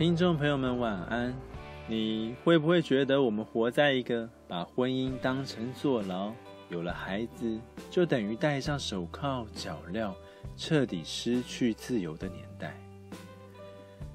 听众朋友们，晚安。你会不会觉得我们活在一个把婚姻当成坐牢，有了孩子就等于戴上手铐脚镣，彻底失去自由的年代？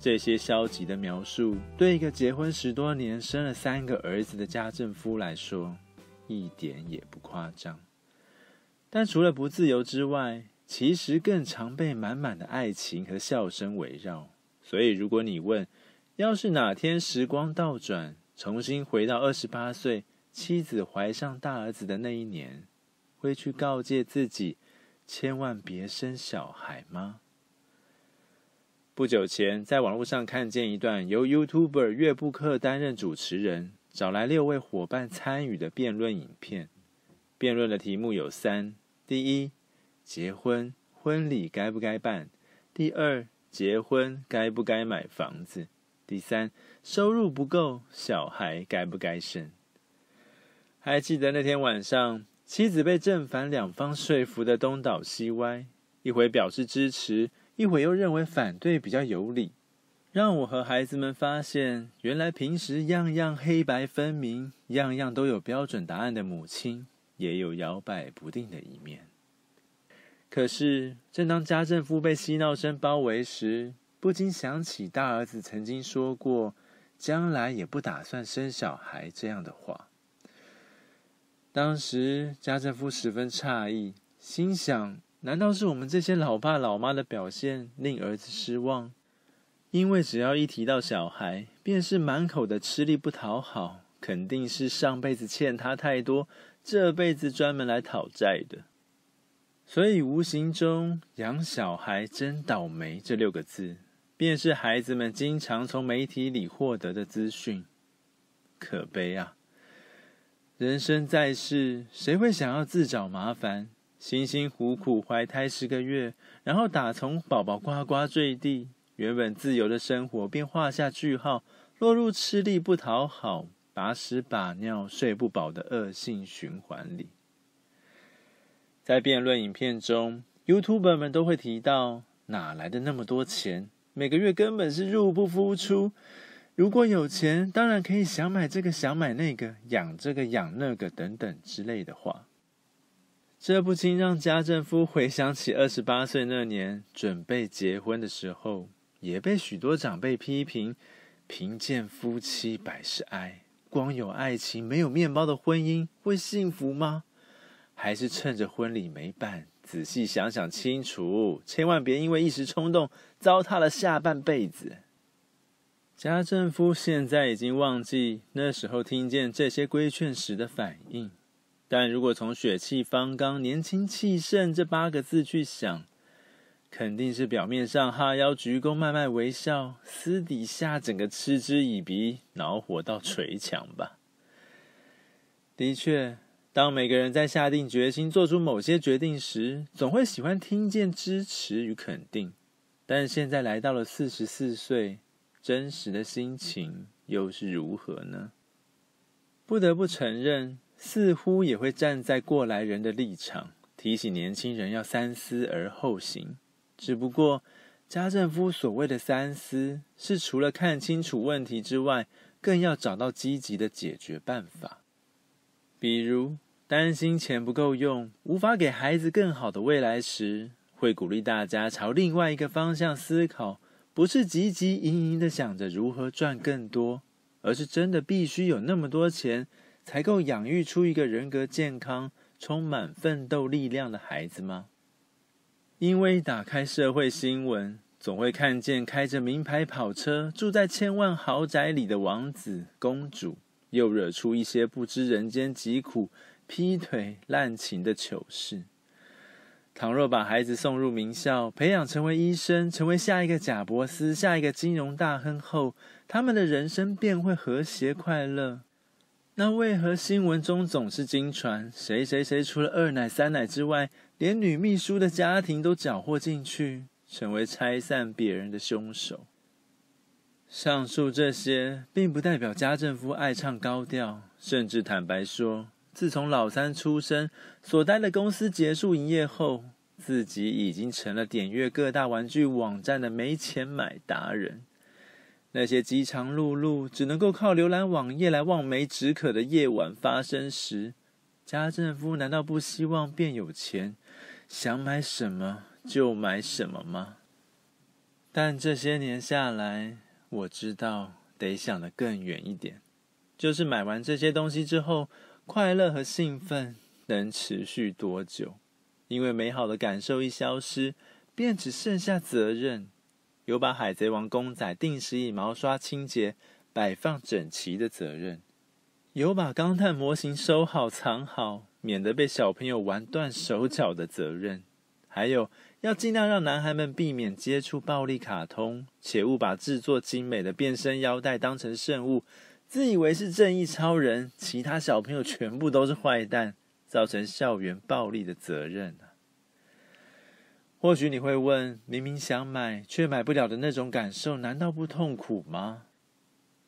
这些消极的描述，对一个结婚十多年、生了三个儿子的家政夫来说，一点也不夸张。但除了不自由之外，其实更常被满满的爱情和笑声围绕。所以，如果你问，要是哪天时光倒转，重新回到二十八岁，妻子怀上大儿子的那一年，会去告诫自己千万别生小孩吗？不久前，在网络上看见一段由 YouTuber 月布克担任主持人，找来六位伙伴参与的辩论影片。辩论的题目有三：第一，结婚婚礼该不该办？第二，结婚该不该买房子？第三，收入不够，小孩该不该生？还记得那天晚上，妻子被正反两方说服的东倒西歪，一会表示支持，一会又认为反对比较有理，让我和孩子们发现，原来平时样样黑白分明、样样都有标准答案的母亲，也有摇摆不定的一面。可是，正当家政夫被嬉闹声包围时，不禁想起大儿子曾经说过“将来也不打算生小孩”这样的话。当时，家政夫十分诧异，心想：难道是我们这些老爸老妈的表现令儿子失望？因为只要一提到小孩，便是满口的吃力不讨好，肯定是上辈子欠他太多，这辈子专门来讨债的。所以，无形中“养小孩真倒霉”这六个字，便是孩子们经常从媒体里获得的资讯。可悲啊！人生在世，谁会想要自找麻烦？辛辛苦苦怀胎十个月，然后打从宝宝呱呱坠地，原本自由的生活便画下句号，落入吃力不讨好、把屎把尿、睡不饱的恶性循环里。在辩论影片中，YouTuber 们都会提到哪来的那么多钱，每个月根本是入不敷出。如果有钱，当然可以想买这个想买那个，养这个养那个等等之类的话。这不禁让家政夫回想起二十八岁那年准备结婚的时候，也被许多长辈批评：贫贱夫妻百事哀，光有爱情没有面包的婚姻会幸福吗？还是趁着婚礼没办，仔细想想清楚，千万别因为一时冲动糟蹋了下半辈子。家政夫现在已经忘记那时候听见这些规劝时的反应，但如果从血气方刚、年轻气盛这八个字去想，肯定是表面上哈腰鞠躬、卖卖微笑，私底下整个嗤之以鼻、恼火到捶墙吧。的确。当每个人在下定决心做出某些决定时，总会喜欢听见支持与肯定。但现在来到了四十四岁，真实的心情又是如何呢？不得不承认，似乎也会站在过来人的立场，提醒年轻人要三思而后行。只不过，家政夫所谓的三思，是除了看清楚问题之外，更要找到积极的解决办法，比如。担心钱不够用，无法给孩子更好的未来时，会鼓励大家朝另外一个方向思考，不是汲汲营营的想着如何赚更多，而是真的必须有那么多钱，才够养育出一个人格健康、充满奋斗力量的孩子吗？因为打开社会新闻，总会看见开着名牌跑车、住在千万豪宅里的王子公主，又惹出一些不知人间疾苦。劈腿、滥情的糗事。倘若把孩子送入名校，培养成为医生，成为下一个贾伯斯、下一个金融大亨后，他们的人生便会和谐快乐。那为何新闻中总是惊传谁谁谁除了二奶、三奶之外，连女秘书的家庭都搅和进去，成为拆散别人的凶手？上述这些，并不代表家政夫爱唱高调，甚至坦白说，自从老三出生，所待的公司结束营业后，自己已经成了点阅各大玩具网站的没钱买达人。那些饥肠辘辘，只能够靠浏览网页来望梅止渴的夜晚发生时，家政夫难道不希望变有钱，想买什么就买什么吗？但这些年下来，我知道得想得更远一点，就是买完这些东西之后，快乐和兴奋能持续多久？因为美好的感受一消失，便只剩下责任。有把海贼王公仔定时以毛刷清洁、摆放整齐的责任；有把钢弹模型收好藏好，免得被小朋友玩断手脚的责任；还有要尽量让男孩们避免接触暴力卡通，且勿把制作精美的变身腰带当成圣物，自以为是正义超人，其他小朋友全部都是坏蛋，造成校园暴力的责任。或许你会问：明明想买却买不了的那种感受，难道不痛苦吗？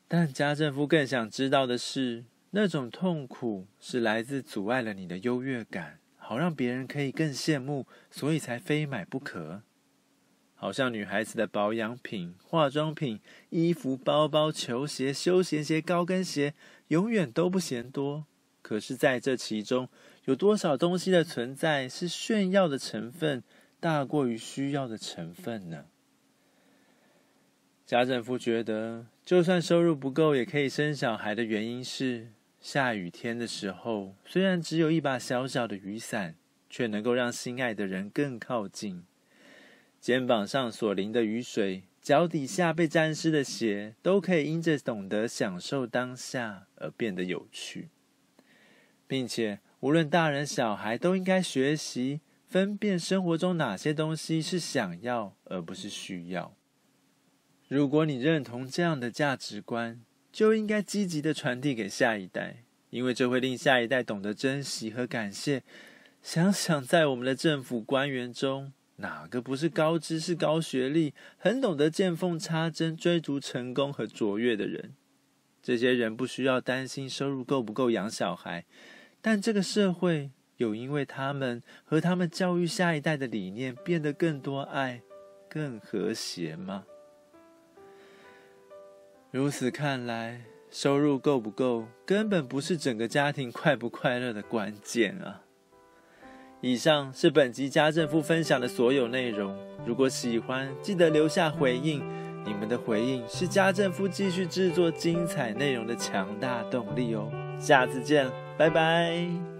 但家政夫更想知道的是，那种痛苦是来自阻碍了你的优越感，好让别人可以更羡慕，所以才非买不可。好像女孩子的保养品、化妆品、衣服、包包、球鞋、休闲鞋、高跟鞋，永远都不嫌多。可是，在这其中，有多少东西的存在是炫耀的成分？大过于需要的成分呢？家政夫觉得，就算收入不够也可以生小孩的原因是，下雨天的时候，虽然只有一把小小的雨伞，却能够让心爱的人更靠近。肩膀上所淋的雨水，脚底下被沾湿的鞋，都可以因着懂得享受当下而变得有趣，并且无论大人小孩都应该学习。分辨生活中哪些东西是想要而不是需要。如果你认同这样的价值观，就应该积极的传递给下一代，因为这会令下一代懂得珍惜和感谢。想想，在我们的政府官员中，哪个不是高知识、高学历，很懂得见缝插针、追逐成功和卓越的人？这些人不需要担心收入够不够养小孩，但这个社会。有因为他们和他们教育下一代的理念变得更多爱、更和谐吗？如此看来，收入够不够根本不是整个家庭快不快乐的关键啊！以上是本集家政夫分享的所有内容。如果喜欢，记得留下回应。你们的回应是家政夫继续制作精彩内容的强大动力哦。下次见，拜拜。